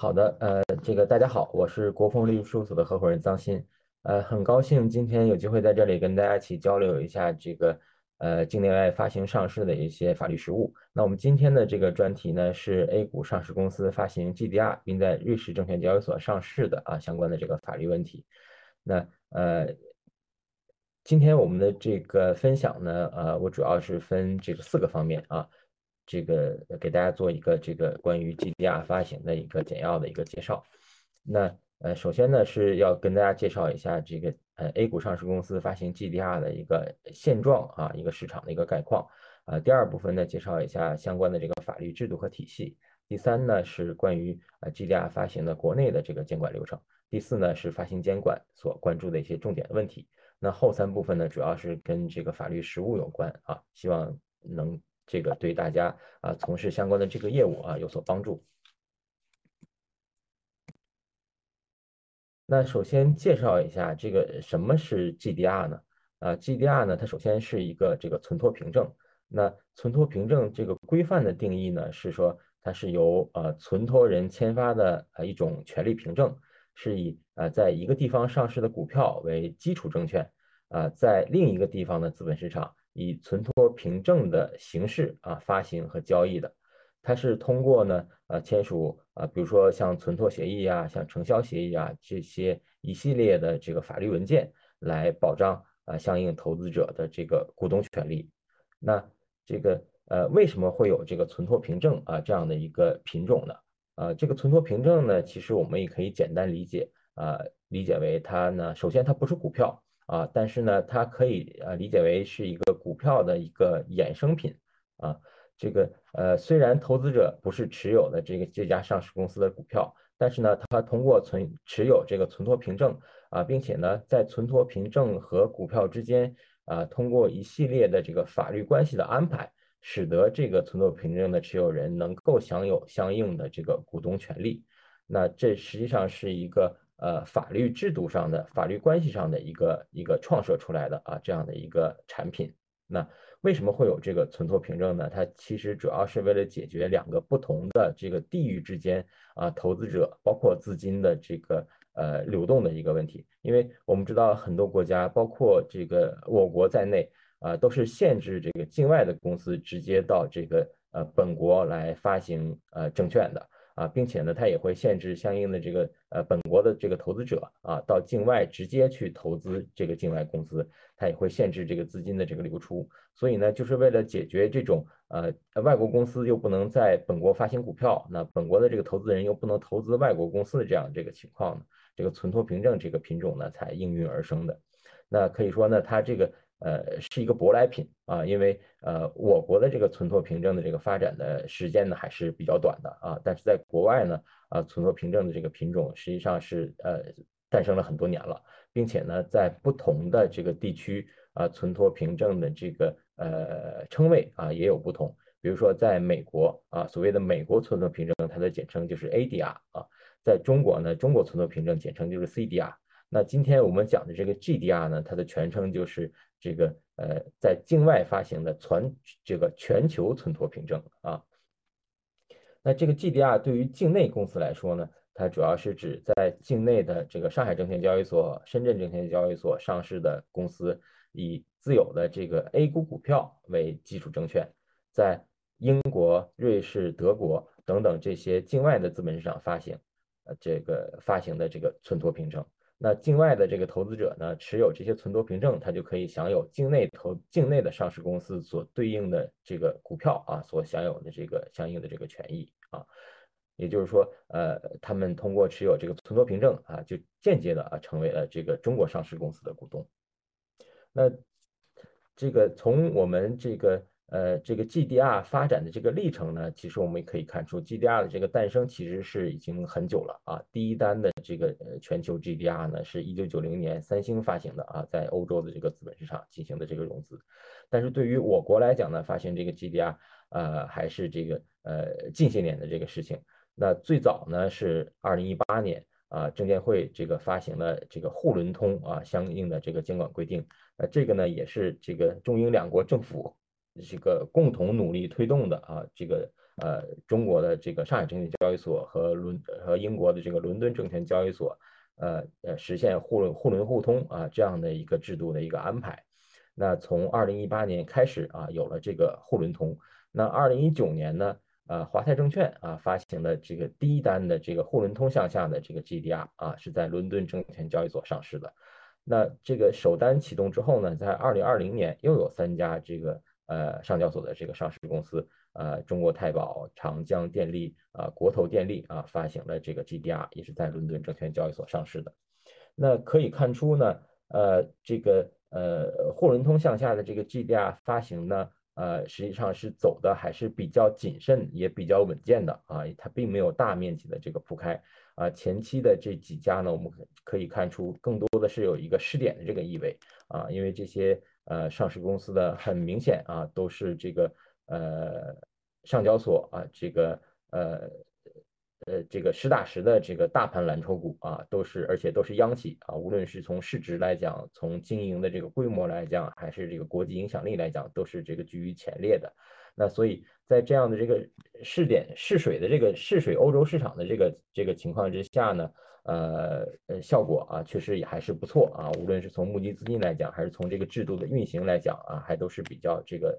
好的，呃，这个大家好，我是国风律师事务所的合伙人张鑫，呃，很高兴今天有机会在这里跟大家一起交流一下这个呃境内外发行上市的一些法律实务。那我们今天的这个专题呢是 A 股上市公司发行 GDR 并在瑞士证券交易所上市的啊相关的这个法律问题。那呃，今天我们的这个分享呢，呃，我主要是分这个四个方面啊。这个给大家做一个这个关于 GDR 发行的一个简要的一个介绍。那呃，首先呢是要跟大家介绍一下这个呃 A 股上市公司发行 GDR 的一个现状啊，一个市场的一个概况。呃，第二部分呢介绍一下相关的这个法律制度和体系。第三呢是关于呃 GDR 发行的国内的这个监管流程。第四呢是发行监管所关注的一些重点问题。那后三部分呢主要是跟这个法律实务有关啊，希望能。这个对大家啊从事相关的这个业务啊有所帮助。那首先介绍一下这个什么是 GDR 呢？啊，GDR 呢它首先是一个这个存托凭证。那存托凭证这个规范的定义呢是说它是由呃存托人签发的呃一种权利凭证，是以呃在一个地方上市的股票为基础证券啊，在另一个地方的资本市场。以存托凭证的形式啊发行和交易的，它是通过呢呃签署啊，比如说像存托协议啊、像承销协议啊这些一系列的这个法律文件来保障啊相应投资者的这个股东权利。那这个呃为什么会有这个存托凭证啊这样的一个品种呢？啊，这个存托凭证呢，其实我们也可以简单理解啊，理解为它呢，首先它不是股票。啊，但是呢，它可以呃理解为是一个股票的一个衍生品啊。这个呃，虽然投资者不是持有的这个这家上市公司的股票，但是呢，他通过存持有这个存托凭证啊，并且呢，在存托凭证和股票之间啊，通过一系列的这个法律关系的安排，使得这个存托凭证的持有人能够享有相应的这个股东权利。那这实际上是一个。呃，法律制度上的、法律关系上的一个一个创设出来的啊，这样的一个产品。那为什么会有这个存托凭证呢？它其实主要是为了解决两个不同的这个地域之间啊，投资者包括资金的这个呃流动的一个问题。因为我们知道很多国家，包括这个我国在内啊，都是限制这个境外的公司直接到这个呃本国来发行呃证券的。啊，并且呢，它也会限制相应的这个呃本国的这个投资者啊，到境外直接去投资这个境外公司，它也会限制这个资金的这个流出。所以呢，就是为了解决这种呃外国公司又不能在本国发行股票，那本国的这个投资人又不能投资外国公司的这样这个情况呢，这个存托凭证这个品种呢才应运而生的。那可以说呢，它这个。呃，是一个舶来品啊，因为呃，我国的这个存托凭证的这个发展的时间呢还是比较短的啊，但是在国外呢，啊，存托凭证的这个品种实际上是呃诞生了很多年了，并且呢，在不同的这个地区啊，存托凭证的这个呃称谓啊也有不同，比如说在美国啊，所谓的美国存托凭证，它的简称就是 ADR 啊，在中国呢，中国存托凭证简称就是 CDR。那今天我们讲的这个 GDR 呢，它的全称就是这个呃，在境外发行的全这个全球存托凭证啊。那这个 GDR 对于境内公司来说呢，它主要是指在境内的这个上海证券交易所、深圳证券交易所上市的公司，以自有的这个 A 股股票为基础证券，在英国、瑞士、德国等等这些境外的资本市场发行，呃，这个发行的这个存托凭证。那境外的这个投资者呢，持有这些存托凭证，他就可以享有境内投境内的上市公司所对应的这个股票啊，所享有的这个相应的这个权益啊。也就是说，呃，他们通过持有这个存托凭证啊，就间接的啊，成为了这个中国上市公司的股东。那这个从我们这个。呃，这个 GDR 发展的这个历程呢，其实我们也可以看出，GDR 的这个诞生其实是已经很久了啊。第一单的这个全球 GDR 呢，是一九九零年三星发行的啊，在欧洲的这个资本市场进行的这个融资。但是对于我国来讲呢，发行这个 GDR，呃，还是这个呃近些年的这个事情。那最早呢是二零一八年啊，证监会这个发行了这个沪伦通啊相应的这个监管规定。那这个呢也是这个中英两国政府。这个共同努力推动的啊，这个呃中国的这个上海证券交易所和伦和英国的这个伦敦证券交易所，呃呃实现互轮互轮互通啊这样的一个制度的一个安排。那从二零一八年开始啊，有了这个沪伦通。那二零一九年呢，呃，华泰证券啊发行了这个第一单的这个沪伦通向下的这个 GDR 啊，是在伦敦证券交易所上市的。那这个首单启动之后呢，在二零二零年又有三家这个呃上交所的这个上市公司，呃，中国太保、长江电力啊、国投电力啊发行了这个 GDR，也是在伦敦证券交易所上市的。那可以看出呢，呃，这个。呃，沪伦通向下的这个 GDR 发行呢，呃，实际上是走的还是比较谨慎，也比较稳健的啊，它并没有大面积的这个铺开啊。前期的这几家呢，我们可以看出更多的是有一个试点的这个意味啊，因为这些呃上市公司的很明显啊，都是这个呃上交所啊，这个呃。呃，这个实打实的这个大盘蓝筹股啊，都是而且都是央企啊，无论是从市值来讲，从经营的这个规模来讲，还是这个国际影响力来讲，都是这个居于前列的。那所以在这样的这个试点试水的这个试水欧洲市场的这个这个情况之下呢，呃呃，效果啊确实也还是不错啊，无论是从募集资金来讲，还是从这个制度的运行来讲啊，还都是比较这个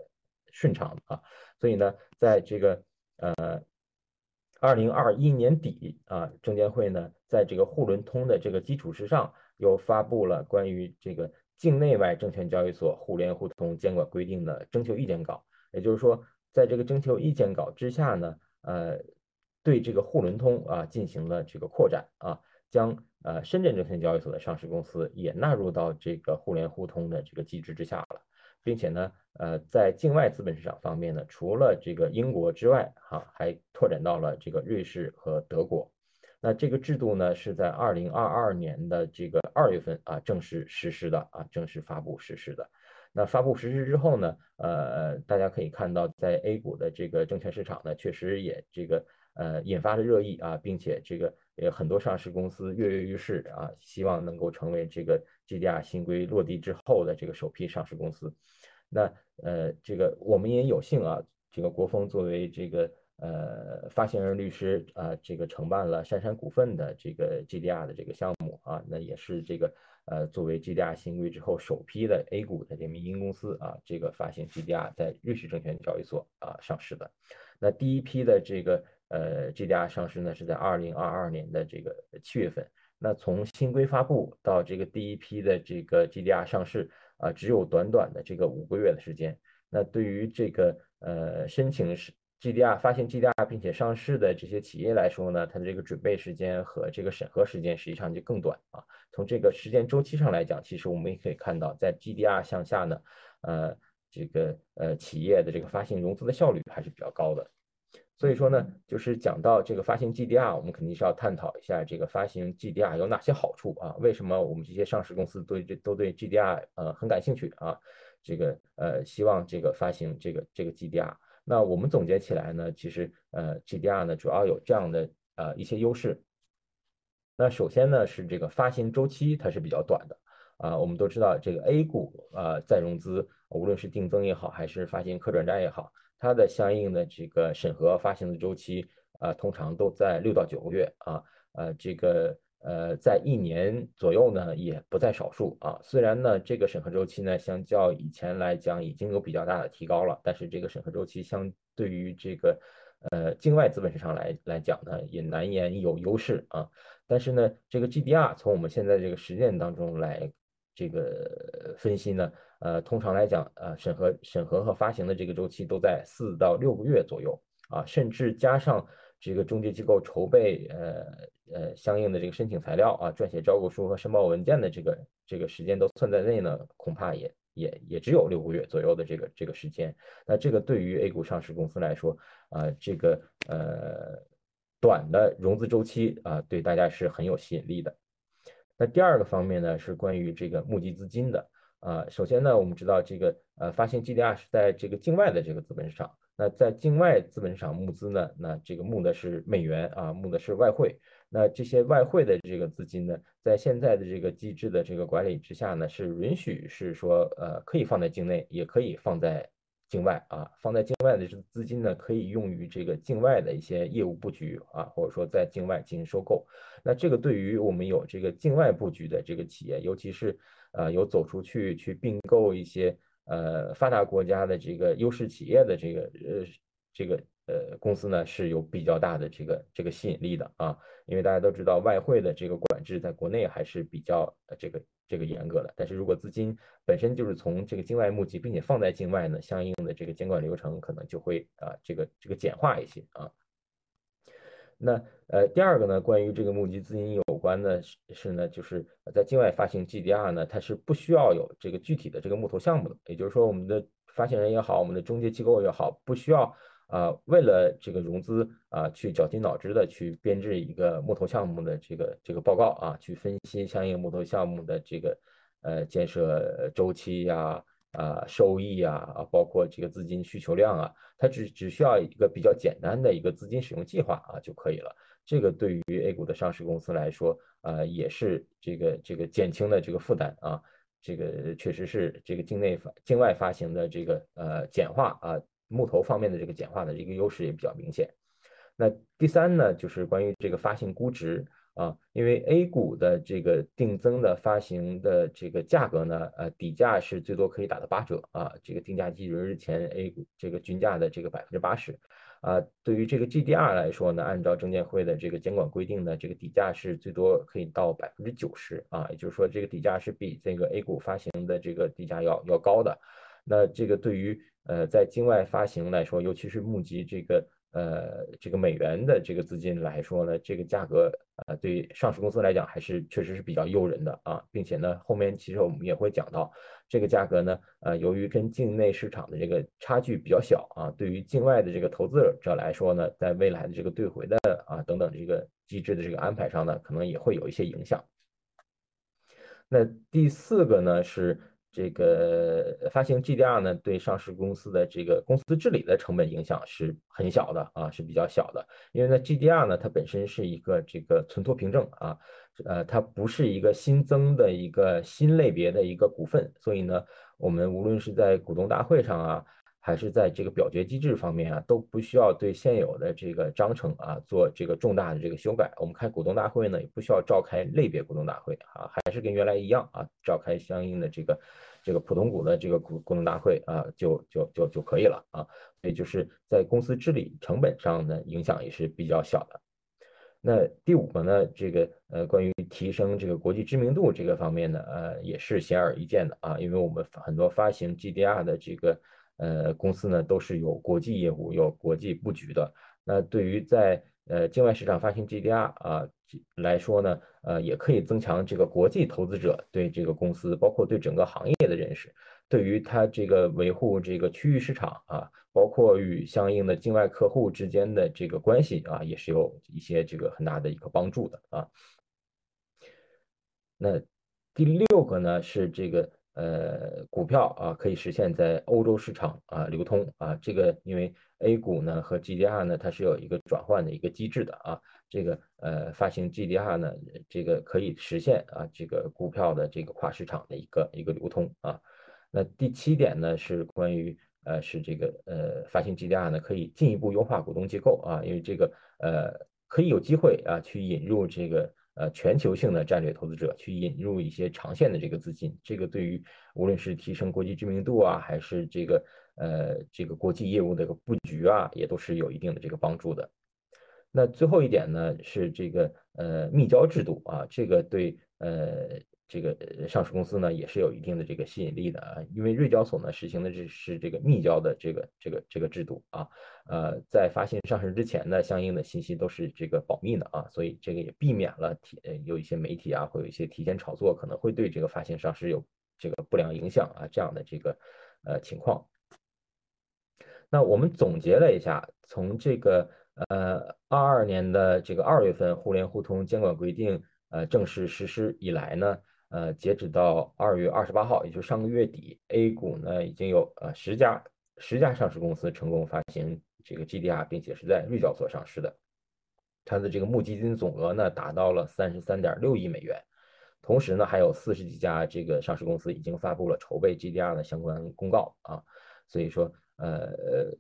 顺畅的啊。所以呢，在这个呃。二零二一年底啊，证监会呢，在这个沪伦通的这个基础之上，又发布了关于这个境内外证券交易所互联互通监管规定的征求意见稿。也就是说，在这个征求意见稿之下呢，呃，对这个沪伦通啊进行了这个扩展啊，将呃深圳证券交易所的上市公司也纳入到这个互联互通的这个机制之下了。并且呢，呃，在境外资本市场方面呢，除了这个英国之外，哈，还拓展到了这个瑞士和德国。那这个制度呢，是在二零二二年的这个二月份啊正式实施的啊，正式发布实施的。那发布实施之后呢，呃，大家可以看到，在 A 股的这个证券市场呢，确实也这个呃引发了热议啊，并且这个也很多上市公司跃跃欲试啊，希望能够成为这个 GDR 新规落地之后的这个首批上市公司。那呃，这个我们也有幸啊，这个国风作为这个呃发行人律师啊，这个承办了杉杉股份的这个 GDR 的这个项目啊，那也是这个呃作为 GDR 新规之后首批的 A 股的这民营公司啊，这个发行 GDR 在瑞士证券交易所啊上市的。那第一批的这个呃 GDR 上市呢，是在二零二二年的这个七月份。那从新规发布到这个第一批的这个 GDR 上市。啊，只有短短的这个五个月的时间。那对于这个呃申请是 GDR 发行 GDR 并且上市的这些企业来说呢，它的这个准备时间和这个审核时间实际上就更短啊。从这个时间周期上来讲，其实我们也可以看到，在 GDR 向下呢，呃，这个呃企业的这个发行融资的效率还是比较高的。所以说呢，就是讲到这个发行 GDR，我们肯定是要探讨一下这个发行 GDR 有哪些好处啊？为什么我们这些上市公司对这都对 GDR 呃很感兴趣啊？这个呃希望这个发行这个这个 GDR。那我们总结起来呢，其实呃 GDR 呢主要有这样的呃一些优势。那首先呢是这个发行周期它是比较短的啊，我们都知道这个 A 股啊再融资，无论是定增也好，还是发行可转债也好。它的相应的这个审核发行的周期啊，通常都在六到九个月啊，呃，这个呃，在一年左右呢，也不在少数啊。虽然呢，这个审核周期呢，相较以前来讲已经有比较大的提高了，但是这个审核周期相对于这个呃境外资本市场来来讲呢，也难言有优势啊。但是呢，这个 GDR 从我们现在这个实践当中来这个分析呢。呃，通常来讲，呃，审核、审核和发行的这个周期都在四到六个月左右啊，甚至加上这个中介机构筹备呃呃相应的这个申请材料啊，撰写招股书和申报文件的这个这个时间都算在内呢，恐怕也也也只有六个月左右的这个这个时间。那这个对于 A 股上市公司来说啊，这个呃短的融资周期啊，对大家是很有吸引力的。那第二个方面呢，是关于这个募集资金的。啊，首先呢，我们知道这个呃发行 GDR 是在这个境外的这个资本市场，那在境外资本市场募资呢，那这个募的是美元啊，募的是外汇，那这些外汇的这个资金呢，在现在的这个机制的这个管理之下呢，是允许是说呃可以放在境内，也可以放在境外啊，放在境外的这资金呢，可以用于这个境外的一些业务布局啊，或者说在境外进行收购。那这个对于我们有这个境外布局的这个企业，尤其是呃有走出去去并购一些呃发达国家的这个优势企业的这个呃这个呃公司呢，是有比较大的这个这个吸引力的啊，因为大家都知道外汇的这个管制在国内还是比较这个。这个严格的，但是如果资金本身就是从这个境外募集，并且放在境外呢，相应的这个监管流程可能就会啊，这个这个简化一些啊。那呃，第二个呢，关于这个募集资金有关的是是呢，就是在境外发行 GDR 呢，它是不需要有这个具体的这个木头项目的，也就是说，我们的发行人也好，我们的中介机构也好，不需要。啊，为了这个融资啊，去绞尽脑汁的去编制一个木头项目的这个这个报告啊，去分析相应木头项目的这个呃建设周期呀、啊收益呀、啊包括这个资金需求量啊，它只只需要一个比较简单的一个资金使用计划啊就可以了。这个对于 A 股的上市公司来说，呃也是这个这个减轻了这个负担啊，这个确实是这个境内发境外发行的这个呃简化啊。木头方面的这个简化的一个优势也比较明显。那第三呢，就是关于这个发行估值啊，因为 A 股的这个定增的发行的这个价格呢，呃，底价是最多可以打到八折啊，这个定价基准日前 A 股这个均价的这个百分之八十啊。对于这个 GDR 来说呢，按照证监会的这个监管规定呢，这个底价是最多可以到百分之九十啊，也就是说这个底价是比这个 A 股发行的这个底价要要高的。那这个对于呃在境外发行来说，尤其是募集这个呃这个美元的这个资金来说呢，这个价格呃对上市公司来讲还是确实是比较诱人的啊，并且呢后面其实我们也会讲到这个价格呢，呃由于跟境内市场的这个差距比较小啊，对于境外的这个投资者来说呢，在未来的这个兑回的啊等等这个机制的这个安排上呢，可能也会有一些影响。那第四个呢是。这个发行 GDR 呢，对上市公司的这个公司治理的成本影响是很小的啊，是比较小的。因为呢，GDR 呢，它本身是一个这个存托凭证啊，呃，它不是一个新增的一个新类别的一个股份，所以呢，我们无论是在股东大会上啊。还是在这个表决机制方面啊，都不需要对现有的这个章程啊做这个重大的这个修改。我们开股东大会呢，也不需要召开类别股东大会啊，还是跟原来一样啊，召开相应的这个这个普通股的这个股股东大会啊，就就就就可以了啊。所以就是在公司治理成本上呢，影响也是比较小的。那第五个呢，这个呃，关于提升这个国际知名度这个方面呢，呃，也是显而易见的啊，因为我们很多发行 GDR 的这个。呃，公司呢都是有国际业务、有国际布局的。那对于在呃境外市场发行 GDR 啊来说呢，呃也可以增强这个国际投资者对这个公司，包括对整个行业的认识。对于它这个维护这个区域市场啊，包括与相应的境外客户之间的这个关系啊，也是有一些这个很大的一个帮助的啊。那第六个呢是这个。呃，股票啊，可以实现在欧洲市场啊流通啊，这个因为 A 股呢和 GDR 呢，它是有一个转换的一个机制的啊，这个呃发行 GDR 呢，这个可以实现啊这个股票的这个跨市场的一个一个流通啊。那第七点呢是关于呃是这个呃发行 GDR 呢可以进一步优化股东结构啊，因为这个呃可以有机会啊去引入这个。呃，全球性的战略投资者去引入一些长线的这个资金，这个对于无论是提升国际知名度啊，还是这个呃这个国际业务的一个布局啊，也都是有一定的这个帮助的。那最后一点呢，是这个呃密交制度啊，这个对呃。这个上市公司呢也是有一定的这个吸引力的啊，因为瑞交所呢实行的是是这个密交的这个这个这个制度啊，呃，在发行上市之前呢，相应的信息都是这个保密的啊，所以这个也避免了提有一些媒体啊，会有一些提前炒作，可能会对这个发行上市有这个不良影响啊这样的这个呃情况。那我们总结了一下，从这个呃二二年的这个二月份互联互通监管规定呃正式实施以来呢。呃，截止到二月二十八号，也就是上个月底，A 股呢已经有呃十家十家上市公司成功发行这个 GDR，并且是在瑞交所上市的。它的这个募基金总额呢达到了三十三点六亿美元。同时呢，还有四十几家这个上市公司已经发布了筹备 GDR 的相关公告啊。所以说，呃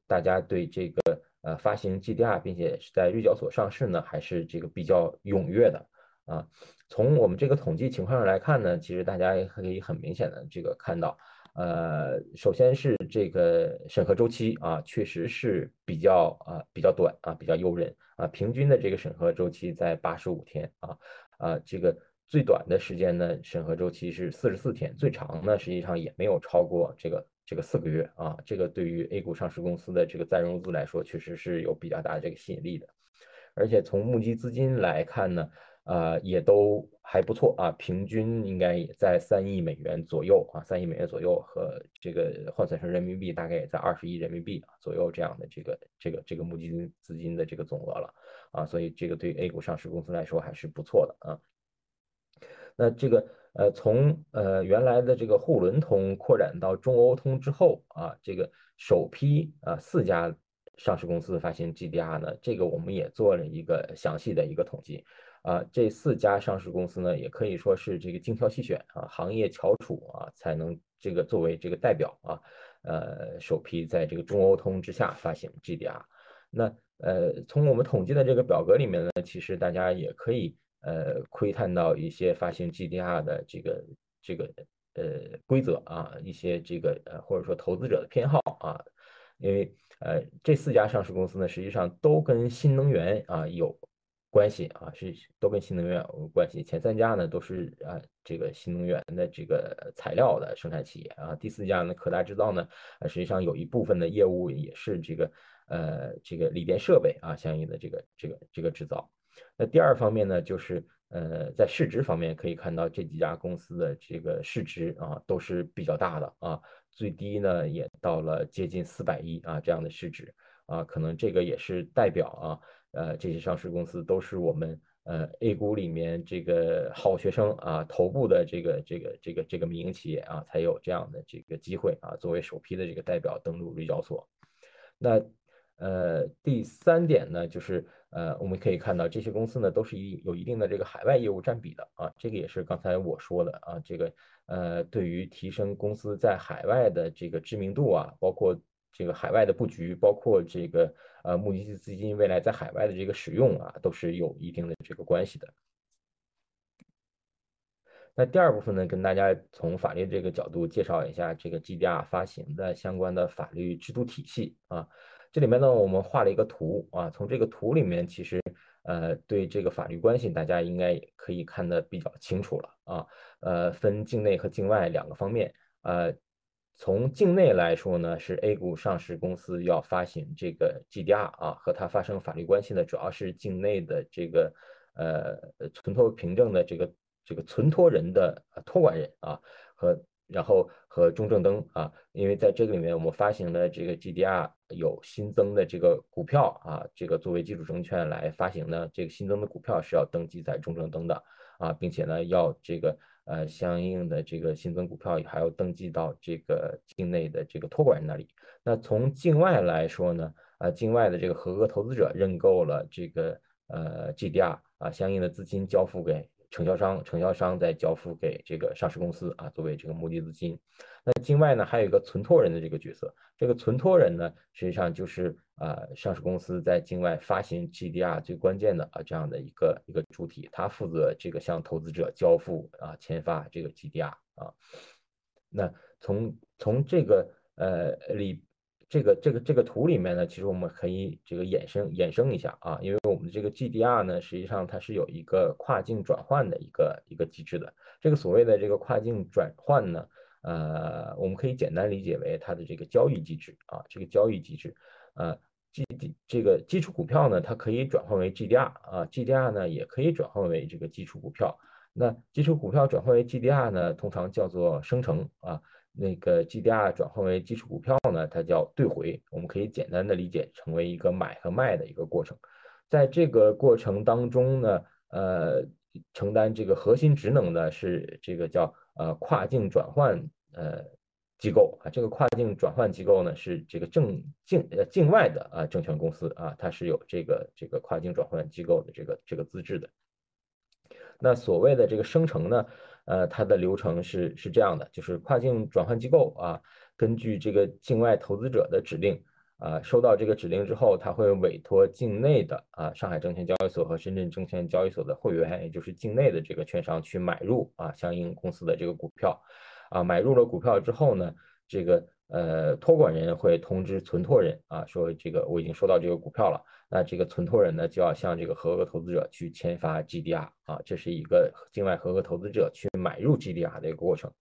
大家对这个呃发行 GDR 并且是在日交所上市呢，还是这个比较踊跃的啊。从我们这个统计情况上来看呢，其实大家也可以很明显的这个看到。呃，首先是这个审核周期啊，确实是比较啊比较短啊，比较诱人啊。平均的这个审核周期在八十五天啊啊，这个最短的时间呢，审核周期是四十四天，最长呢实际上也没有超过这个这个四个月啊。这个对于 A 股上市公司的这个再融资来说，确实是有比较大的这个吸引力的。而且从募集资金来看呢。啊，也都还不错啊，平均应该也在三亿美元左右啊，三亿美元左右和这个换算成人民币大概也在二十亿人民币左右这样的这个这个这个募集资金的这个总额了啊，所以这个对 A 股上市公司来说还是不错的啊。那这个呃，从呃原来的这个沪伦通扩展到中欧通之后啊，这个首批啊四家上市公司发行 GDR 呢，这个我们也做了一个详细的一个统计。啊，这四家上市公司呢，也可以说是这个精挑细选啊，行业翘楚啊，才能这个作为这个代表啊，呃，首批在这个中欧通之下发行 GDR。那呃，从我们统计的这个表格里面呢，其实大家也可以呃窥探到一些发行 GDR 的这个这个呃规则啊，一些这个呃或者说投资者的偏好啊，因为呃这四家上市公司呢，实际上都跟新能源啊有。关系啊，是都跟新能源有关系。前三家呢都是啊这个新能源的这个材料的生产企业啊。第四家呢可达制造呢，实际上有一部分的业务也是这个呃这个锂电设备啊相应的这个这个这个制造。那第二方面呢，就是呃在市值方面可以看到这几家公司的这个市值啊都是比较大的啊，最低呢也到了接近四百亿啊这样的市值啊，可能这个也是代表啊。呃，这些上市公司都是我们呃 A 股里面这个好学生啊，头部的这个这个这个这个民营企业啊，才有这样的这个机会啊，作为首批的这个代表登陆日交所。那呃第三点呢，就是呃我们可以看到这些公司呢都是一有一定的这个海外业务占比的啊，这个也是刚才我说的啊，这个呃对于提升公司在海外的这个知名度啊，包括。这个海外的布局，包括这个呃募集资金未来在海外的这个使用啊，都是有一定的这个关系的。那第二部分呢，跟大家从法律这个角度介绍一下这个 GDR 发行的相关的法律制度体系啊。这里面呢，我们画了一个图啊，从这个图里面，其实呃对这个法律关系，大家应该可以看得比较清楚了啊。呃，分境内和境外两个方面呃。从境内来说呢，是 A 股上市公司要发行这个 GDR 啊，和它发生法律关系的主要是境内的这个呃存托凭证的这个这个存托人的托管人啊，和然后和中证登啊，因为在这个里面我们发行的这个 GDR 有新增的这个股票啊，这个作为基础证券来发行呢，这个新增的股票是要登记在中证登的啊，并且呢要这个。呃，相应的这个新增股票还要登记到这个境内的这个托管人那里。那从境外来说呢，呃，境外的这个合格投资者认购了这个呃 GDR 啊，相应的资金交付给承销商，承销商再交付给这个上市公司啊，作为这个募集资金。那境外呢，还有一个存托人的这个角色，这个存托人呢，实际上就是。啊，上市公司在境外发行 GDR 最关键的啊这样的一个一个主体，他负责这个向投资者交付啊签发这个 GDR 啊。那从从这个呃里这个这个这个图里面呢，其实我们可以这个衍生衍生一下啊，因为我们这个 GDR 呢，实际上它是有一个跨境转换的一个一个机制的。这个所谓的这个跨境转换呢，呃，我们可以简单理解为它的这个交易机制啊，这个交易机制呃。G D 这个基础股票呢，它可以转换为 G D R 啊，G D R 呢也可以转换为这个基础股票。那基础股票转换为 G D R 呢，通常叫做生成啊。那个 G D R 转换为基础股票呢，它叫兑回。我们可以简单的理解成为一个买和卖的一个过程。在这个过程当中呢，呃，承担这个核心职能的是这个叫呃跨境转换呃。机构啊，这个跨境转换机构呢是这个正境呃境外的啊证券公司啊，它是有这个这个跨境转换机构的这个这个资质的。那所谓的这个生成呢，呃，它的流程是是这样的，就是跨境转换机构啊，根据这个境外投资者的指令啊，收到这个指令之后，它会委托境内的啊上海证券交易所和深圳证券交易所的会员，也就是境内的这个券商去买入啊相应公司的这个股票，啊，买入了股票之后呢，这个呃托管人会通知存托人啊，说这个我已经收到这个股票了。那这个存托人呢，就要向这个合格投资者去签发 GDR 啊，这是一个境外合格投资者去买入 GDR 的一个过程。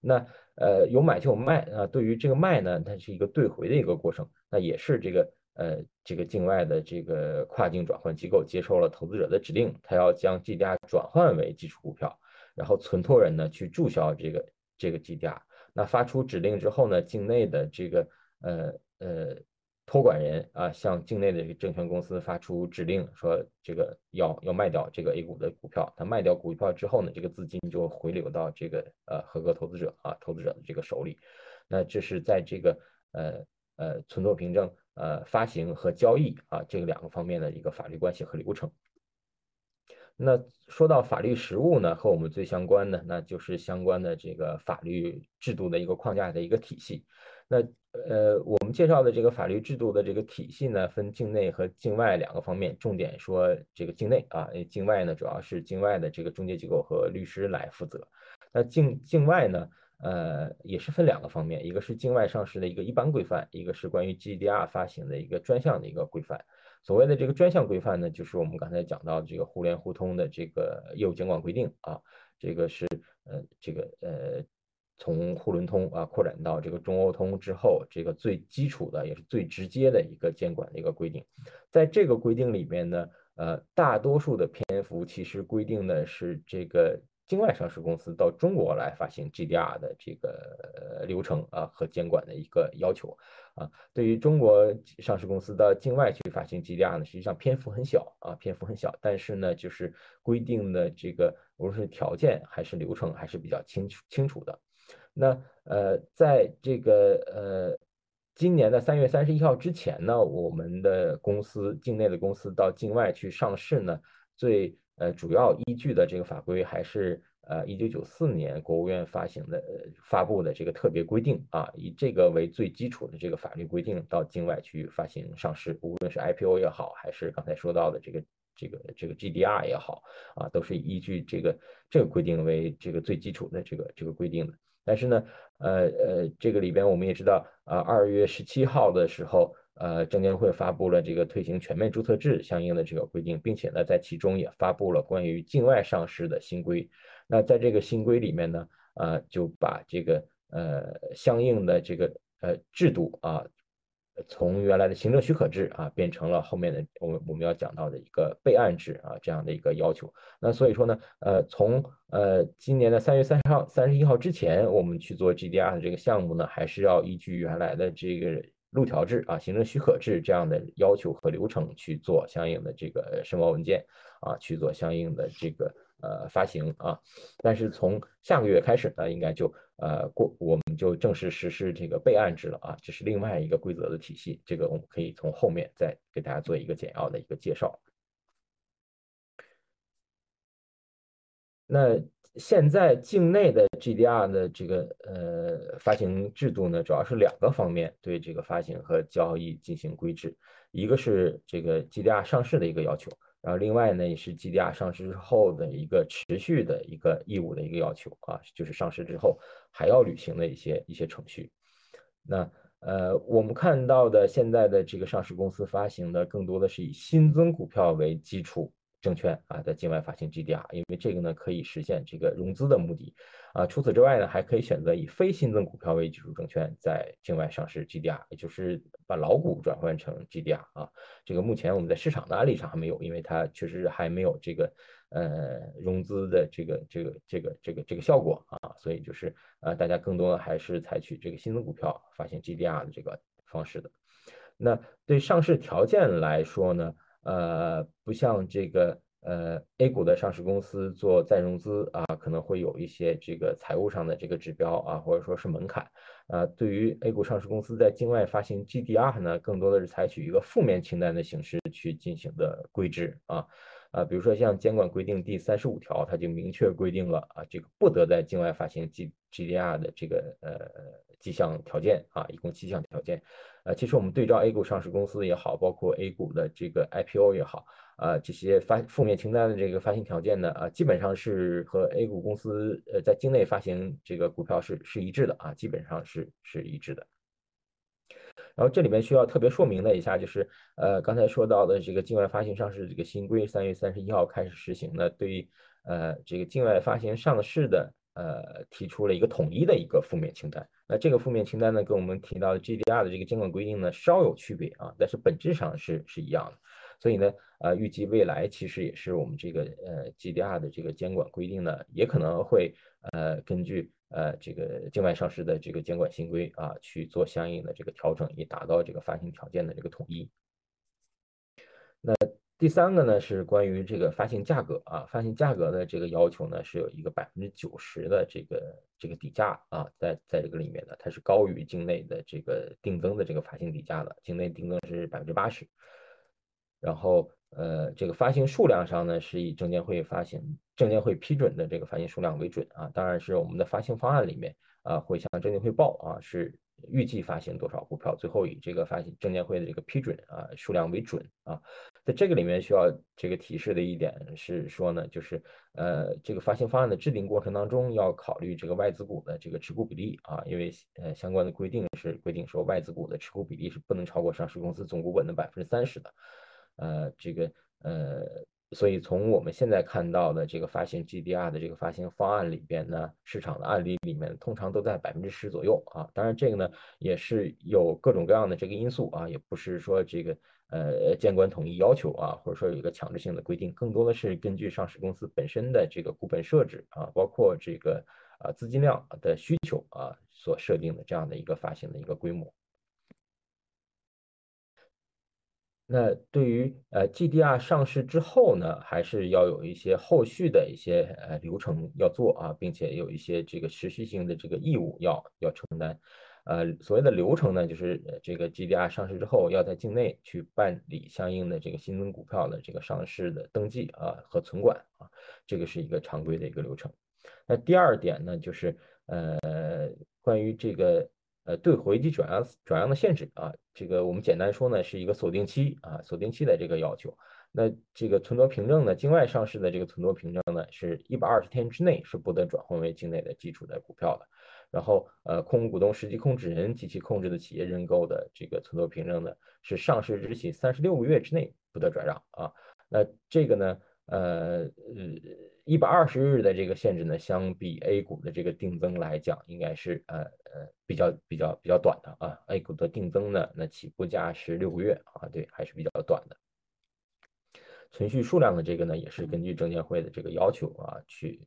那呃有买就有卖啊，对于这个卖呢，它是一个兑回的一个过程。那也是这个呃这个境外的这个跨境转换机构接受了投资者的指令，他要将 GDR 转换为基础股票，然后存托人呢去注销这个这个 GDR。那发出指令之后呢，境内的这个呃呃。托管人啊，向境内的这个证券公司发出指令，说这个要要卖掉这个 A 股的股票。他卖掉股票之后呢，这个资金就回流到这个呃合格投资者啊投资者的这个手里。那这是在这个呃呃存托凭证呃发行和交易啊这个两个方面的一个法律关系和流程。那说到法律实务呢，和我们最相关的，那就是相关的这个法律制度的一个框架的一个体系。那呃，我们介绍的这个法律制度的这个体系呢，分境内和境外两个方面。重点说这个境内啊，境外呢主要是境外的这个中介机构和律师来负责。那境境外呢，呃，也是分两个方面，一个是境外上市的一个一般规范，一个是关于 GDR 发行的一个专项的一个规范。所谓的这个专项规范呢，就是我们刚才讲到这个互联互通的这个业务监管规定啊，这个是呃这个呃。从沪伦通啊扩展到这个中欧通之后，这个最基础的也是最直接的一个监管的一个规定，在这个规定里面呢，呃，大多数的篇幅其实规定的是这个境外上市公司到中国来发行 GDR 的这个流程啊和监管的一个要求啊。对于中国上市公司到境外去发行 GDR 呢，实际上篇幅很小啊，篇幅很小，但是呢，就是规定的这个无论是条件还是流程还是比较清楚清楚的。那呃，在这个呃今年的三月三十一号之前呢，我们的公司境内的公司到境外去上市呢，最呃主要依据的这个法规还是呃一九九四年国务院发行的呃发布的这个特别规定啊，以这个为最基础的这个法律规定到境外去发行上市，无论是 IPO 也好，还是刚才说到的这个这个这个 GDR 也好啊，都是依据这个这个规定为这个最基础的这个这个规定的。但是呢，呃呃，这个里边我们也知道，啊，二月十七号的时候，呃，证监会发布了这个推行全面注册制相应的这个规定，并且呢，在其中也发布了关于境外上市的新规。那在这个新规里面呢，呃，就把这个呃相应的这个呃制度啊。从原来的行政许可制啊，变成了后面的我们我们要讲到的一个备案制啊这样的一个要求。那所以说呢，呃，从呃今年的三月三十号、三十一号之前，我们去做 GDR 的这个项目呢，还是要依据原来的这个路条制啊、行政许可制这样的要求和流程去做相应的这个申报文件啊，去做相应的这个。呃，发行啊，但是从下个月开始呢，应该就呃过，我们就正式实施这个备案制了啊，这是另外一个规则的体系，这个我们可以从后面再给大家做一个简要的一个介绍。那现在境内的 GDR 的这个呃发行制度呢，主要是两个方面对这个发行和交易进行规制，一个是这个 GDR 上市的一个要求。然后另外呢，也是 GDR 上市之后的一个持续的一个义务的一个要求啊，就是上市之后还要履行的一些一些程序。那呃，我们看到的现在的这个上市公司发行的更多的是以新增股票为基础。证券啊，在境外发行 GDR，因为这个呢可以实现这个融资的目的啊。除此之外呢，还可以选择以非新增股票为基础证券在境外上市 GDR，也就是把老股转换成 GDR 啊。这个目前我们在市场的案例上还没有，因为它确实还没有这个呃融资的这个这个这个这个这个效果啊。所以就是呃大家更多的还是采取这个新增股票发行 GDR 的这个方式的。那对上市条件来说呢？呃，不像这个呃 A 股的上市公司做再融资啊，可能会有一些这个财务上的这个指标啊，或者说是门槛啊。对于 A 股上市公司在境外发行 GDR 呢，更多的是采取一个负面清单的形式去进行的规制啊。啊，比如说像监管规定第三十五条，它就明确规定了啊，这个不得在境外发行 G GDR 的这个呃几项条件啊，一共七项条件。呃，其实我们对照 A 股上市公司也好，包括 A 股的这个 IPO 也好，啊，这些发负面清单的这个发行条件呢，啊，基本上是和 A 股公司呃在境内发行这个股票是是一致的啊，基本上是是一致的。然后这里面需要特别说明的一下，就是呃刚才说到的这个境外发行上市这个新规，三月三十一号开始实行呢，对于呃这个境外发行上市的呃提出了一个统一的一个负面清单。那这个负面清单呢，跟我们提到的 GDR 的这个监管规定呢稍有区别啊，但是本质上是是一样的。所以呢，呃，预计未来其实也是我们这个呃 GDR 的这个监管规定呢，也可能会呃根据呃这个境外上市的这个监管新规啊去做相应的这个调整，以达到这个发行条件的这个统一。那。第三个呢是关于这个发行价格啊，发行价格的这个要求呢是有一个百分之九十的这个这个底价啊，在在这个里面呢，它是高于境内的这个定增的这个发行底价的，境内定增是百分之八十。然后呃，这个发行数量上呢是以证监会发行证监会批准的这个发行数量为准啊，当然是我们的发行方案里面啊会向证监会报啊是。预计发行多少股票，最后以这个发行证监会的这个批准啊数量为准啊，在这个里面需要这个提示的一点是说呢，就是呃这个发行方案的制定过程当中要考虑这个外资股的这个持股比例啊，因为呃相关的规定是规定说外资股的持股比例是不能超过上市公司总股本的百分之三十的，呃这个呃。所以从我们现在看到的这个发行 GDR 的这个发行方案里边呢，市场的案例里面通常都在百分之十左右啊。当然这个呢也是有各种各样的这个因素啊，也不是说这个呃监管统一要求啊，或者说有一个强制性的规定，更多的是根据上市公司本身的这个股本设置啊，包括这个啊资金量的需求啊所设定的这样的一个发行的一个规模。那对于呃 GDR 上市之后呢，还是要有一些后续的一些呃流程要做啊，并且有一些这个持续性的这个义务要要承担。呃，所谓的流程呢，就是这个 GDR 上市之后，要在境内去办理相应的这个新增股票的这个上市的登记啊和存管啊，这个是一个常规的一个流程。那第二点呢，就是呃关于这个。呃，对回机转让转让的限制啊，这个我们简单说呢，是一个锁定期啊，锁定期的这个要求。那这个存托凭证呢，境外上市的这个存托凭证呢，是一百二十天之内是不得转换为境内的基础的股票的。然后，呃，控股股东实际控制人及其控制的企业认购的这个存托凭证呢，是上市日起三十六个月之内不得转让啊。那这个呢，呃呃，一百二十日的这个限制呢，相比 A 股的这个定增来讲，应该是呃。呃，比较比较比较短的啊，A 股的定增呢，那起步价是六个月啊，对，还是比较短的。存续数量的这个呢，也是根据证监会的这个要求啊，去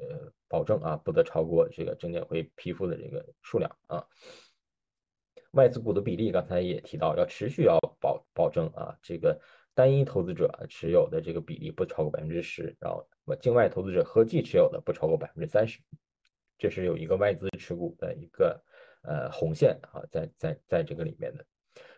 呃保证啊，不得超过这个证监会批复的这个数量啊。外资股的比例，刚才也提到，要持续要保保证啊，这个单一投资者持有的这个比例不超过百分之十，然后境外投资者合计持有的不超过百分之三十。这是有一个外资持股的一个呃红线啊，在在在这个里面的。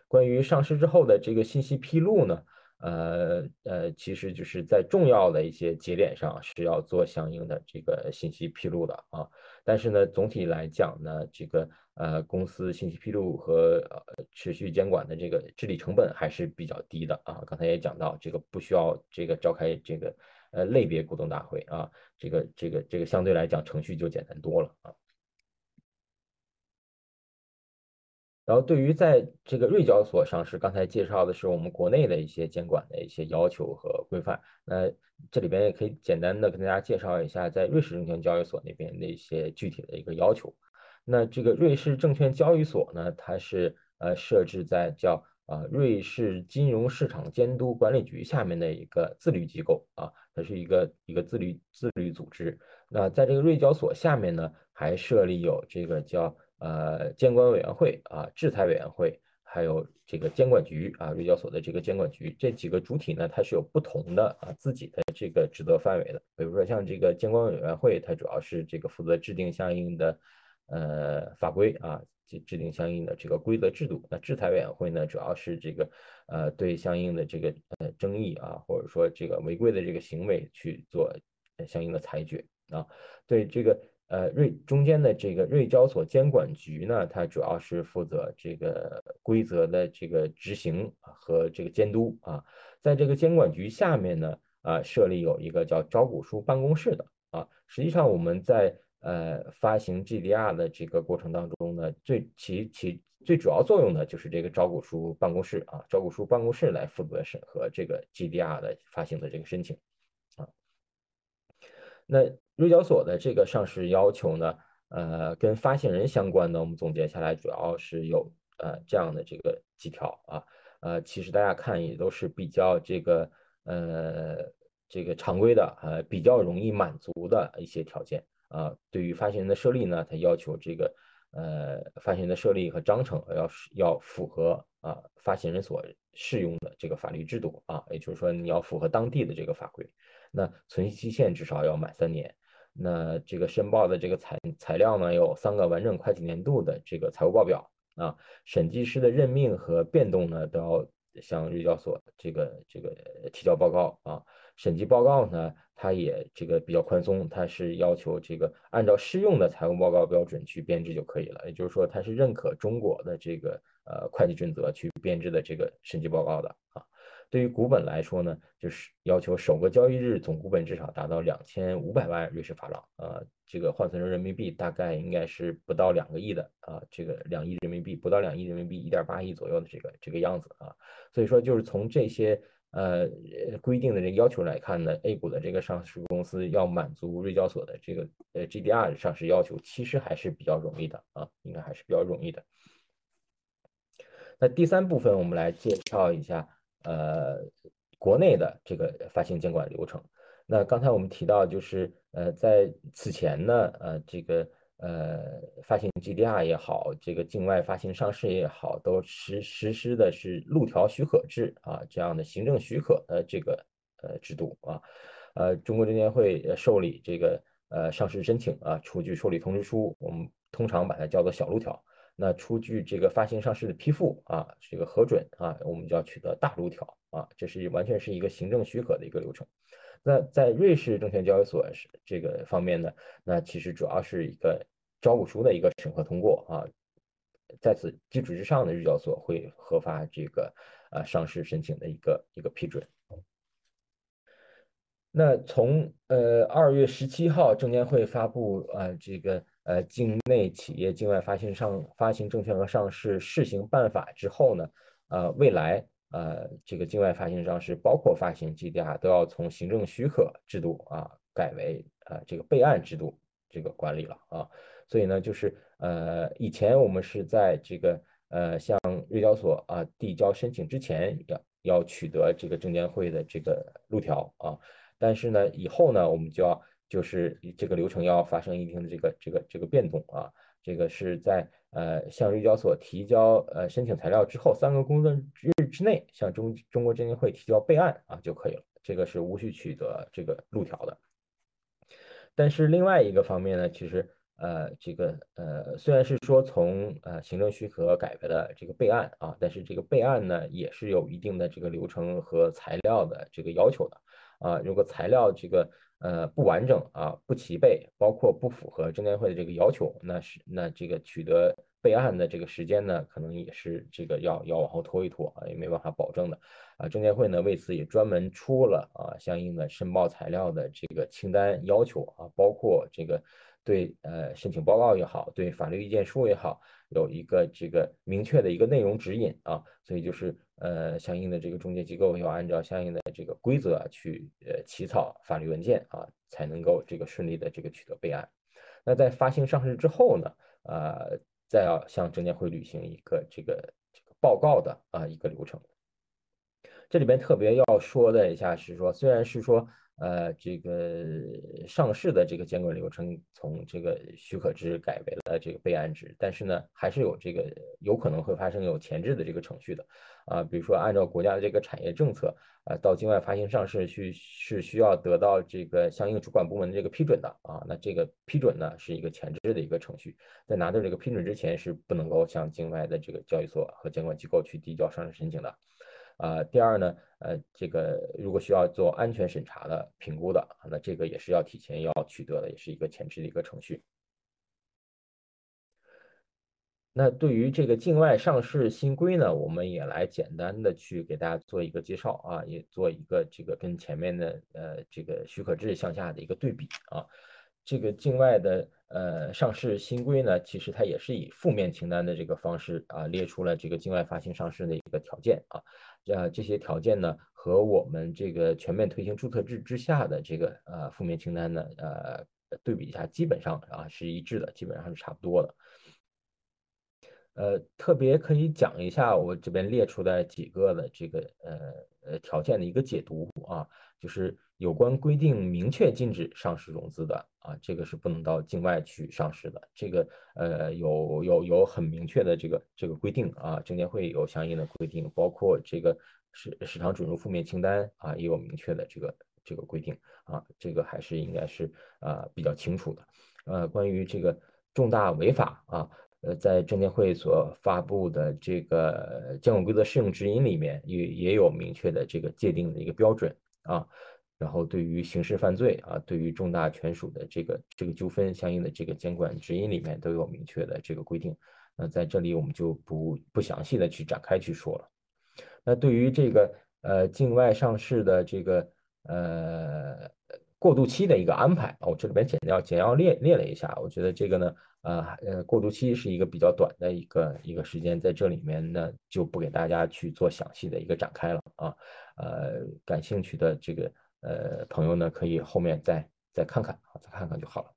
关于上市之后的这个信息披露呢，呃呃，其实就是在重要的一些节点上是要做相应的这个信息披露的啊。但是呢，总体来讲呢，这个呃公司信息披露和呃持续监管的这个治理成本还是比较低的啊。刚才也讲到，这个不需要这个召开这个。呃，类别股东大会啊，这个这个这个相对来讲程序就简单多了啊。然后对于在这个瑞交所上市，刚才介绍的是我们国内的一些监管的一些要求和规范。那这里边也可以简单的跟大家介绍一下，在瑞士证券交易所那边的一些具体的一个要求。那这个瑞士证券交易所呢，它是呃设置在叫啊瑞士金融市场监督管理局下面的一个自律机构啊。它是一个一个自律自律组织。那在这个瑞交所下面呢，还设立有这个叫呃监管委员会啊、制裁委员会，还有这个监管局啊。瑞交所的这个监管局这几个主体呢，它是有不同的啊自己的这个职责范围的。比如说像这个监管委员会，它主要是这个负责制定相应的呃法规啊，制制定相应的这个规则制度。那制裁委员会呢，主要是这个呃对相应的这个呃争议啊，或者说这个违规的这个行为去做相应的裁决啊。对这个呃瑞中间的这个瑞交所监管局呢，它主要是负责这个规则的这个执行和这个监督啊。在这个监管局下面呢，啊设立有一个叫招股书办公室的啊。实际上我们在呃，发行 GDR 的这个过程当中呢，最其其最主要作用呢，就是这个招股书办公室啊，招股书办公室来负责审核这个 GDR 的发行的这个申请啊。那瑞交所的这个上市要求呢，呃，跟发行人相关的，我们总结下来主要是有呃这样的这个几条啊，呃，其实大家看也都是比较这个呃这个常规的呃比较容易满足的一些条件。啊，对于发行人的设立呢，它要求这个呃发行人的设立和章程要要符合啊发行人所适用的这个法律制度啊，也就是说你要符合当地的这个法规。那存续期限至少要满三年。那这个申报的这个材材料呢，有三个完整会计年度的这个财务报表啊。审计师的任命和变动呢，都要向日交所这个这个提交报告啊。审计报告呢，它也这个比较宽松，它是要求这个按照适用的财务报告标准去编制就可以了。也就是说，它是认可中国的这个呃会计准则去编制的这个审计报告的啊。对于股本来说呢，就是要求首个交易日总股本至少达到两千五百万瑞士法郎啊，这个换算成人民币大概应该是不到两个亿的啊，这个两亿人民币不到两亿人民币，一点八亿左右的这个这个样子啊。所以说，就是从这些。呃，规定的这要求来看呢，A 股的这个上市公司要满足瑞交所的这个呃 GDR 上市要求，其实还是比较容易的啊，应该还是比较容易的。那第三部分，我们来介绍一下呃国内的这个发行监管流程。那刚才我们提到，就是呃在此前呢，呃这个。呃，发行 GDR 也好，这个境外发行上市也好，都实实施的是路条许可制啊，这样的行政许可的这个呃制度啊。呃，中国证监会受理这个呃上市申请啊，出具受理通知书，我们通常把它叫做小路条。那出具这个发行上市的批复啊，这个核准啊，我们就要取得大路条啊，这是完全是一个行政许可的一个流程。那在瑞士证券交易所是这个方面呢，那其实主要是一个。招股书的一个审核通过啊，在此基础之上的日交所会核发这个啊上市申请的一个一个批准。那从呃二月十七号证监会发布呃这个呃境内企业境外发行上发行证券和上市试行办法之后呢，呃未来呃这个境外发行上市包括发行 GDR 都要从行政许可制度啊改为呃这个备案制度这个管理了啊。所以呢，就是呃，以前我们是在这个呃，向瑞交所啊递交申请之前，要要取得这个证监会的这个路条啊。但是呢，以后呢，我们就要就是这个流程要发生一定的这个这个这个变动啊。这个是在呃向瑞交所提交呃申请材料之后三个工作日之内，向中中国证监会提交备案啊就可以了。这个是无需取得这个路条的。但是另外一个方面呢，其实。呃，这个呃，虽然是说从呃行政许可改为了这个备案啊，但是这个备案呢也是有一定的这个流程和材料的这个要求的啊。如果材料这个呃不完整啊、不齐备，包括不符合证监会的这个要求，那是那这个取得备案的这个时间呢，可能也是这个要要往后拖一拖啊，也没办法保证的啊。证监会呢为此也专门出了啊相应的申报材料的这个清单要求啊，包括这个。对，呃，申请报告也好，对法律意见书也好，有一个这个明确的一个内容指引啊，所以就是呃，相应的这个中介机构要按照相应的这个规则去呃起草法律文件啊，才能够这个顺利的这个取得备案。那在发行上市之后呢，呃，再要向证监会履行一个这个这个报告的啊一个流程。这里边特别要说的一下是说，虽然是说。呃，这个上市的这个监管流程从这个许可制改为了这个备案制，但是呢，还是有这个有可能会发生有前置的这个程序的，啊，比如说按照国家的这个产业政策，啊，到境外发行上市去是需要得到这个相应主管部门的这个批准的，啊，那这个批准呢是一个前置的一个程序，在拿到这个批准之前是不能够向境外的这个交易所和监管机构去递交上市申请的。啊，第二呢，呃，这个如果需要做安全审查的评估的，那这个也是要提前要取得的，也是一个前置的一个程序。那对于这个境外上市新规呢，我们也来简单的去给大家做一个介绍啊，也做一个这个跟前面的呃这个许可制向下的一个对比啊。这个境外的呃上市新规呢，其实它也是以负面清单的这个方式啊，列出了这个境外发行上市的一个条件啊。呃，这些条件呢，和我们这个全面推行注册制之下的这个呃负面清单呢，呃，对比一下，基本上啊是一致的，基本上是差不多的。呃，特别可以讲一下我这边列出的几个的这个呃呃条件的一个解读啊，就是有关规定明确禁止上市融资的啊，这个是不能到境外去上市的，这个呃有有有很明确的这个这个规定啊，证监会有相应的规定，包括这个市市场准入负面清单啊也有明确的这个这个规定啊，这个还是应该是啊比较清楚的。呃，关于这个重大违法啊。呃，在证监会所发布的这个监管规则适用指引里面，也也有明确的这个界定的一个标准啊。然后对于刑事犯罪啊，对于重大权属的这个这个纠纷，相应的这个监管指引里面都有明确的这个规定。那在这里我们就不不详细的去展开去说了。那对于这个呃境外上市的这个呃过渡期的一个安排啊，我这里边简要简要列列了一下，我觉得这个呢。呃呃，过渡期是一个比较短的一个一个时间，在这里面呢就不给大家去做详细的一个展开了啊。呃，感兴趣的这个呃朋友呢，可以后面再再看看啊，再看看就好了。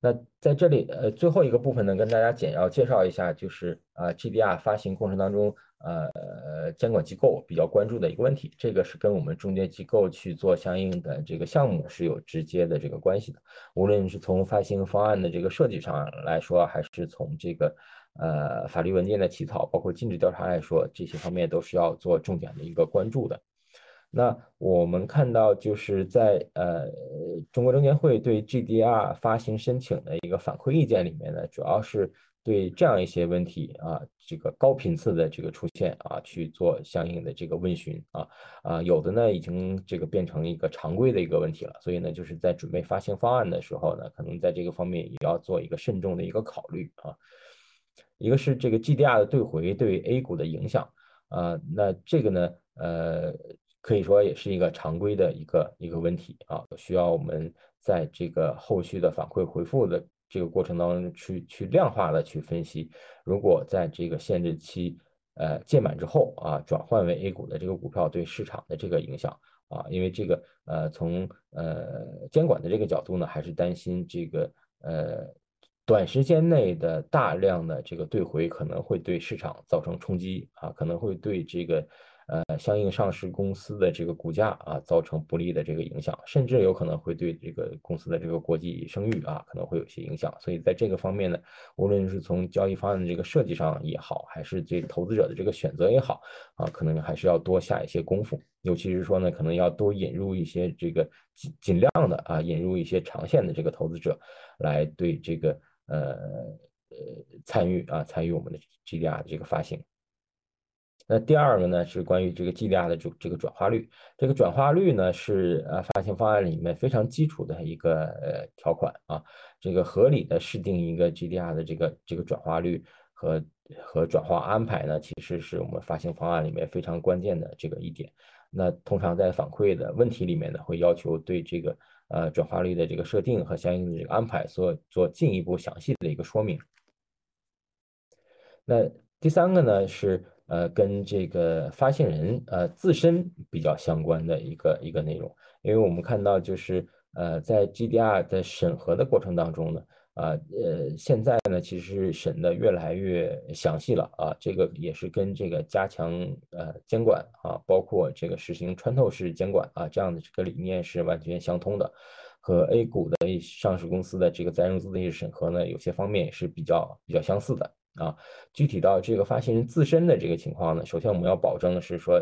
那在这里呃最后一个部分呢，跟大家简要介绍一下，就是啊 GDR 发行过程当中。呃，监管机构比较关注的一个问题，这个是跟我们中介机构去做相应的这个项目是有直接的这个关系的。无论是从发行方案的这个设计上来说，还是从这个呃法律文件的起草，包括尽职调查来说，这些方面都是要做重点的一个关注的。那我们看到就是在呃中国证监会对 GDR 发行申请的一个反馈意见里面呢，主要是。对这样一些问题啊，这个高频次的这个出现啊，去做相应的这个问询啊啊，有的呢已经这个变成一个常规的一个问题了，所以呢，就是在准备发行方案的时候呢，可能在这个方面也要做一个慎重的一个考虑啊。一个是这个 GDR 的兑回对 A 股的影响啊，那这个呢，呃，可以说也是一个常规的一个一个问题啊，需要我们在这个后续的反馈回复的。这个过程当中去去量化的去分析，如果在这个限制期呃届满之后啊，转换为 A 股的这个股票对市场的这个影响啊，因为这个呃从呃监管的这个角度呢，还是担心这个呃短时间内的大量的这个兑回可能会对市场造成冲击啊，可能会对这个。呃，相应上市公司的这个股价啊，造成不利的这个影响，甚至有可能会对这个公司的这个国际声誉啊，可能会有些影响。所以在这个方面呢，无论是从交易方案的这个设计上也好，还是这投资者的这个选择也好啊，可能还是要多下一些功夫。尤其是说呢，可能要多引入一些这个尽尽量的啊，引入一些长线的这个投资者，来对这个呃呃参与啊，参与我们的 GDR 的这个发行。那第二个呢是关于这个 GDR 的这这个转化率，这个转化率呢是呃发行方案里面非常基础的一个呃条款啊，这个合理的设定一个 GDR 的这个这个转化率和和转化安排呢，其实是我们发行方案里面非常关键的这个一点。那通常在反馈的问题里面呢，会要求对这个呃转化率的这个设定和相应的这个安排做做进一步详细的一个说明。那第三个呢是。呃，跟这个发行人呃自身比较相关的一个一个内容，因为我们看到就是呃在 GDR 的审核的过程当中呢，啊，呃，现在呢，其实审的越来越详细了啊，这个也是跟这个加强呃监管啊，包括这个实行穿透式监管啊，这样的这个理念是完全相通的，和 A 股的上市公司的这个再融资的一些审核呢，有些方面也是比较比较相似的啊。具体到这个发行人自身的这个情况呢，首先我们要保证的是说，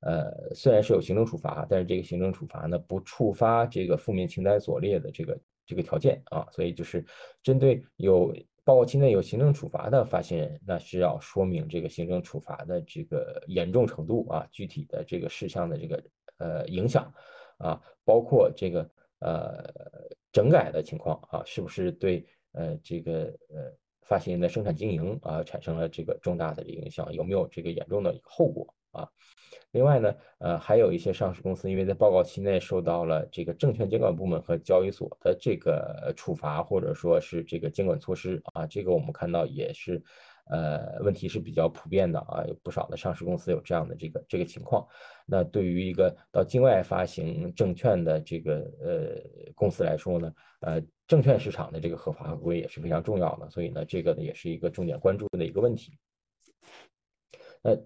呃，虽然是有行政处罚，但是这个行政处罚呢不触发这个负面清单所列的这个。这个条件啊，所以就是针对有报告期内有行政处罚的发行人，那是要说明这个行政处罚的这个严重程度啊，具体的这个事项的这个呃影响啊，包括这个呃整改的情况啊，是不是对呃这个呃发行人的生产经营啊产生了这个重大的影响，有没有这个严重的后果啊？另外呢，呃，还有一些上市公司，因为在报告期内受到了这个证券监管部门和交易所的这个处罚，或者说是这个监管措施啊，这个我们看到也是，呃，问题是比较普遍的啊，有不少的上市公司有这样的这个这个情况。那对于一个到境外发行证券的这个呃公司来说呢，呃，证券市场的这个合法合规也是非常重要的，所以呢，这个呢也是一个重点关注的一个问题。那。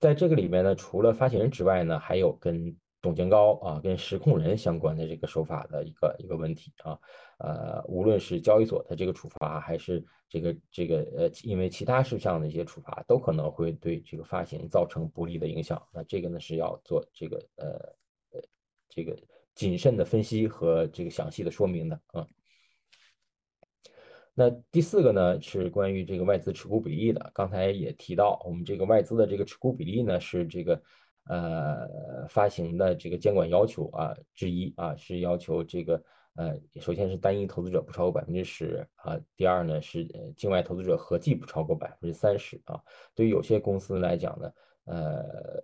在这个里面呢，除了发行人之外呢，还有跟董监高啊、跟实控人相关的这个手法的一个一个问题啊，呃，无论是交易所的这个处罚，还是这个这个呃，因为其他事项的一些处罚，都可能会对这个发行造成不利的影响。那这个呢是要做这个呃呃这个谨慎的分析和这个详细的说明的啊。那第四个呢是关于这个外资持股比例的。刚才也提到，我们这个外资的这个持股比例呢是这个呃发行的这个监管要求啊之一啊，是要求这个呃首先是单一投资者不超过百分之十啊，第二呢是境外投资者合计不超过百分之三十啊。对于有些公司来讲呢，呃，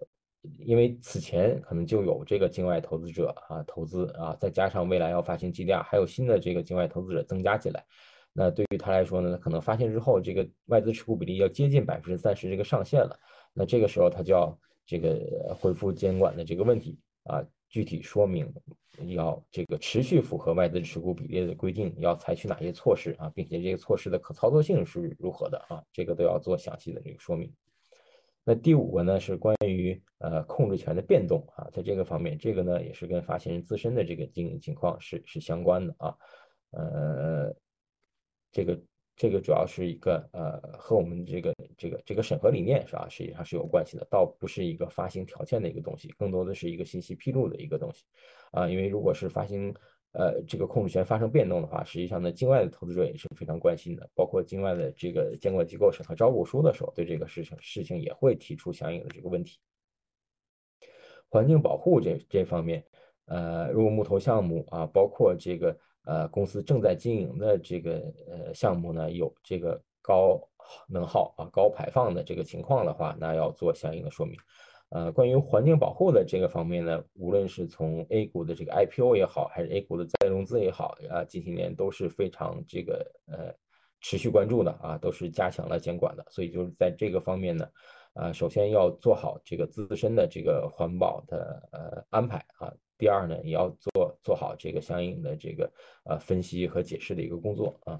因为此前可能就有这个境外投资者啊投资啊，再加上未来要发行 GDR，还有新的这个境外投资者增加进来。那对于他来说呢，可能发现之后，这个外资持股比例要接近百分之三十这个上限了。那这个时候他就要这个恢复监管的这个问题啊，具体说明要这个持续符合外资持股比例的规定，要采取哪些措施啊，并且这个措施的可操作性是如何的啊，这个都要做详细的这个说明。那第五个呢是关于呃控制权的变动啊，在这个方面，这个呢也是跟发行人自身的这个经营情况是是相关的啊，呃。这个这个主要是一个呃和我们这个这个这个审核理念是吧，实际上是有关系的，倒不是一个发行条件的一个东西，更多的是一个信息披露的一个东西啊。因为如果是发行呃这个控制权发生变动的话，实际上呢境外的投资者也是非常关心的，包括境外的这个监管机构审核招股书的时候，对这个事情事情也会提出相应的这个问题。环境保护这这方面，呃，如果木头项目啊，包括这个。呃，公司正在经营的这个呃项目呢，有这个高能耗啊、高排放的这个情况的话，那要做相应的说明。呃，关于环境保护的这个方面呢，无论是从 A 股的这个 IPO 也好，还是 A 股的再融资也好，啊，近些年都是非常这个呃持续关注的啊，都是加强了监管的。所以就是在这个方面呢，啊，首先要做好这个自身的这个环保的呃安排啊。第二呢，也要做做好这个相应的这个呃分析和解释的一个工作啊。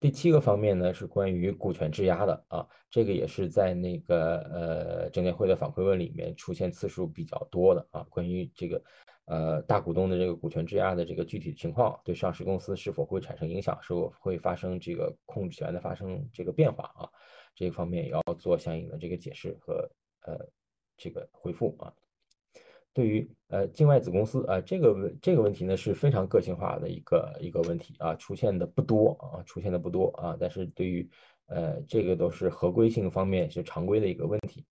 第七个方面呢是关于股权质押的啊，这个也是在那个呃证监会的反馈问里面出现次数比较多的啊。关于这个呃大股东的这个股权质押的这个具体情况，对上市公司是否会产生影响，是否会发生这个控制权的发生这个变化啊？这个方面也要做相应的这个解释和呃这个回复啊。对于呃境外子公司啊这个这个问题呢是非常个性化的一个一个问题啊出现的不多啊出现的不多啊但是对于呃这个都是合规性方面是常规的一个问题。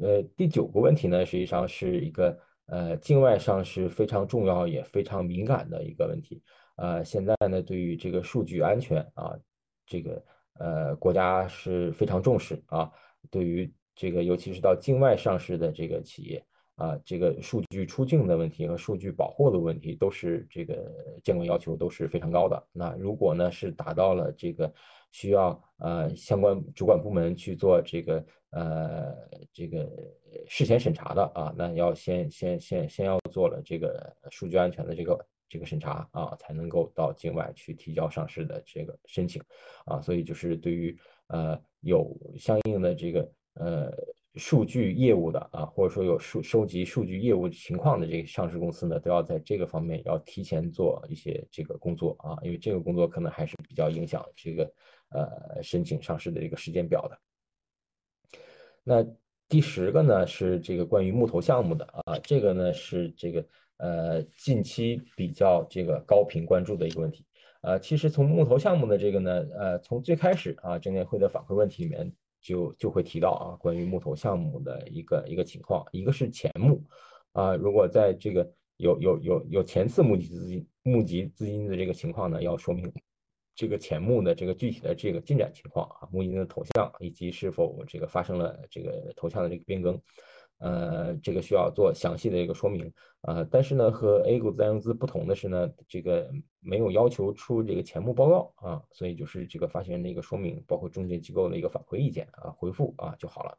呃第九个问题呢实际上是一个呃境外上市非常重要也非常敏感的一个问题呃现在呢对于这个数据安全啊这个呃国家是非常重视啊对于这个尤其是到境外上市的这个企业。啊，这个数据出境的问题和数据保护的问题，都是这个监管要求都是非常高的。那如果呢是达到了这个需要呃相关主管部门去做这个呃这个事前审查的啊，那要先先先先要做了这个数据安全的这个这个审查啊，才能够到境外去提交上市的这个申请啊，所以就是对于呃有相应的这个呃数据业务的啊，或者说有数收集数据业务情况的这个上市公司呢，都要在这个方面要提前做一些这个工作啊，因为这个工作可能还是比较影响这个呃申请上市的这个时间表的。那第十个呢是这个关于木头项目的啊，这个呢是这个呃近期比较这个高频关注的一个问题。呃，其实从木头项目的这个呢，呃，从最开始啊证监会的反馈问题里面就就会提到啊，关于木头项目的一个一个情况，一个是前募啊，如果在这个有有有有前次募集资金募集资金的这个情况呢，要说明。这个前募的这个具体的这个进展情况啊，募金的头像以及是否这个发生了这个头像的这个变更，呃，这个需要做详细的一个说明啊。但是呢，和 A 股自然融资不同的是呢，这个没有要求出这个前部报告啊，所以就是这个发行人的一个说明，包括中介机构的一个反馈意见啊，回复啊就好了。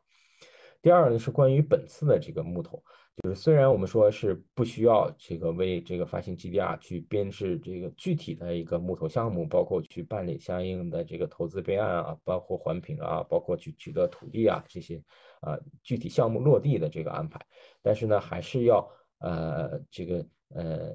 第二呢是关于本次的这个木头。就是虽然我们说是不需要这个为这个发行 GDR 去编制这个具体的一个木头项目，包括去办理相应的这个投资备案啊，包括环评啊，包括去取得土地啊这些啊具体项目落地的这个安排，但是呢还是要呃这个呃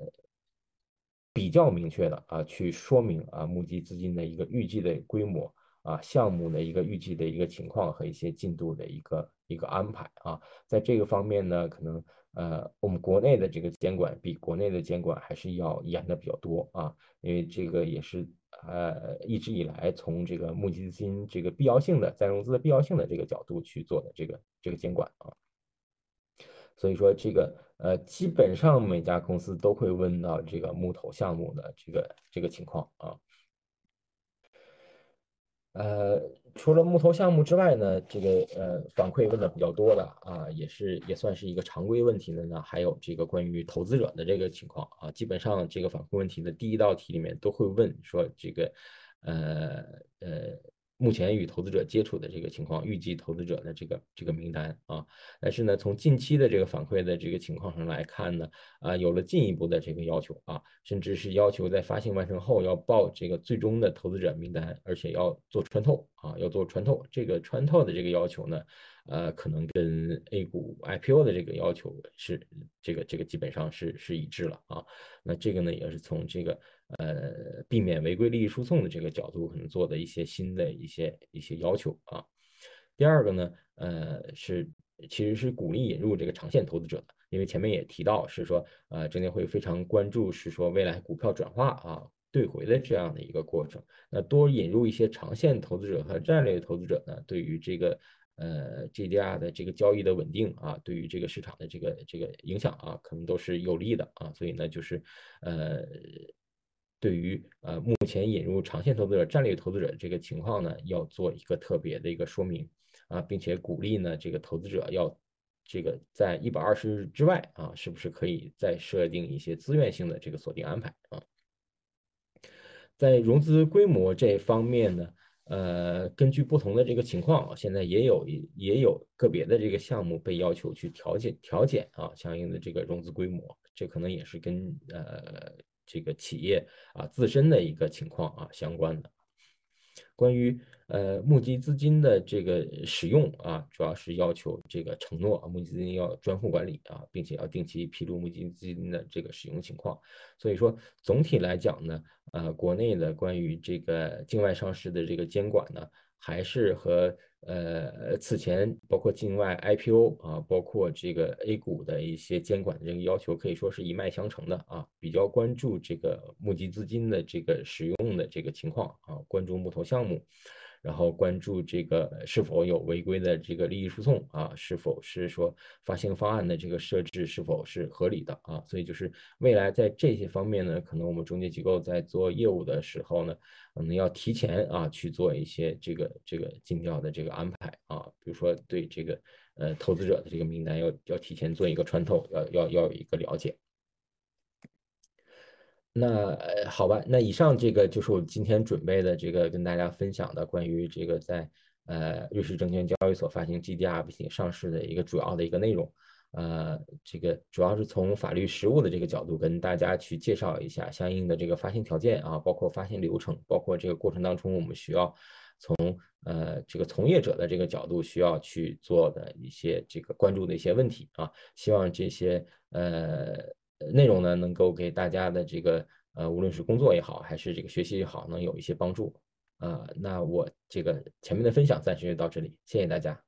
比较明确的啊去说明啊募集资金的一个预计的规模啊项目的一个预计的一个情况和一些进度的一个。一个安排啊，在这个方面呢，可能呃，我们国内的这个监管比国内的监管还是要严的比较多啊，因为这个也是呃一直以来从这个募集资金这个必要性的再融资的必要性的这个角度去做的这个这个监管啊，所以说这个呃基本上每家公司都会问到这个木头项目的这个这个情况啊。呃，除了募投项目之外呢，这个呃反馈问的比较多的啊，也是也算是一个常规问题的呢，还有这个关于投资者的这个情况啊，基本上这个反馈问题的第一道题里面都会问说这个，呃呃。目前与投资者接触的这个情况，预计投资者的这个这个名单啊，但是呢，从近期的这个反馈的这个情况上来看呢，啊，有了进一步的这个要求啊，甚至是要求在发行完成后要报这个最终的投资者名单，而且要做穿透啊，要做穿透。这个穿透的这个要求呢，呃，可能跟 A 股 IPO 的这个要求是这个这个基本上是是一致了啊。那这个呢，也是从这个。呃，避免违规利益输送的这个角度，可能做的一些新的一些一些要求啊。第二个呢，呃，是其实是鼓励引入这个长线投资者的，因为前面也提到是说，呃，证监会非常关注是说未来股票转化啊兑回的这样的一个过程。那多引入一些长线投资者和战略投资者呢，对于这个呃 GDR 的这个交易的稳定啊，对于这个市场的这个这个影响啊，可能都是有利的啊。所以呢，就是呃。对于呃目前引入长线投资者、战略投资者这个情况呢，要做一个特别的一个说明啊，并且鼓励呢这个投资者要这个在一百二十日之外啊，是不是可以再设定一些自愿性的这个锁定安排啊？在融资规模这方面呢，呃，根据不同的这个情况，现在也有也有个别的这个项目被要求去调减调减啊，相应的这个融资规模，这可能也是跟呃。这个企业啊自身的一个情况啊相关的，关于呃募集资金的这个使用啊，主要是要求这个承诺啊募集资金要专户管理啊，并且要定期披露募集资金的这个使用情况。所以说总体来讲呢，呃，国内的关于这个境外上市的这个监管呢，还是和。呃，此前包括境外 IPO 啊，包括这个 A 股的一些监管的这个要求，可以说是一脉相承的啊。比较关注这个募集资金的这个使用的这个情况啊，关注募投项目。然后关注这个是否有违规的这个利益输送啊，是否是说发行方案的这个设置是否是合理的啊？所以就是未来在这些方面呢，可能我们中介机构在做业务的时候呢，可能要提前啊去做一些这个这个尽调的这个安排啊，比如说对这个呃投资者的这个名单要要提前做一个穿透，要要要有一个了解。那好吧，那以上这个就是我今天准备的这个跟大家分享的关于这个在呃瑞士证券交易所发行 GDR 并且上市的一个主要的一个内容。呃，这个主要是从法律实务的这个角度跟大家去介绍一下相应的这个发行条件啊，包括发行流程，包括这个过程当中我们需要从呃这个从业者的这个角度需要去做的一些这个关注的一些问题啊，希望这些呃内容呢能够给大家的这个呃无论是工作也好，还是这个学习也好，能有一些帮助啊。那我这个前面的分享暂时就到这里，谢谢大家。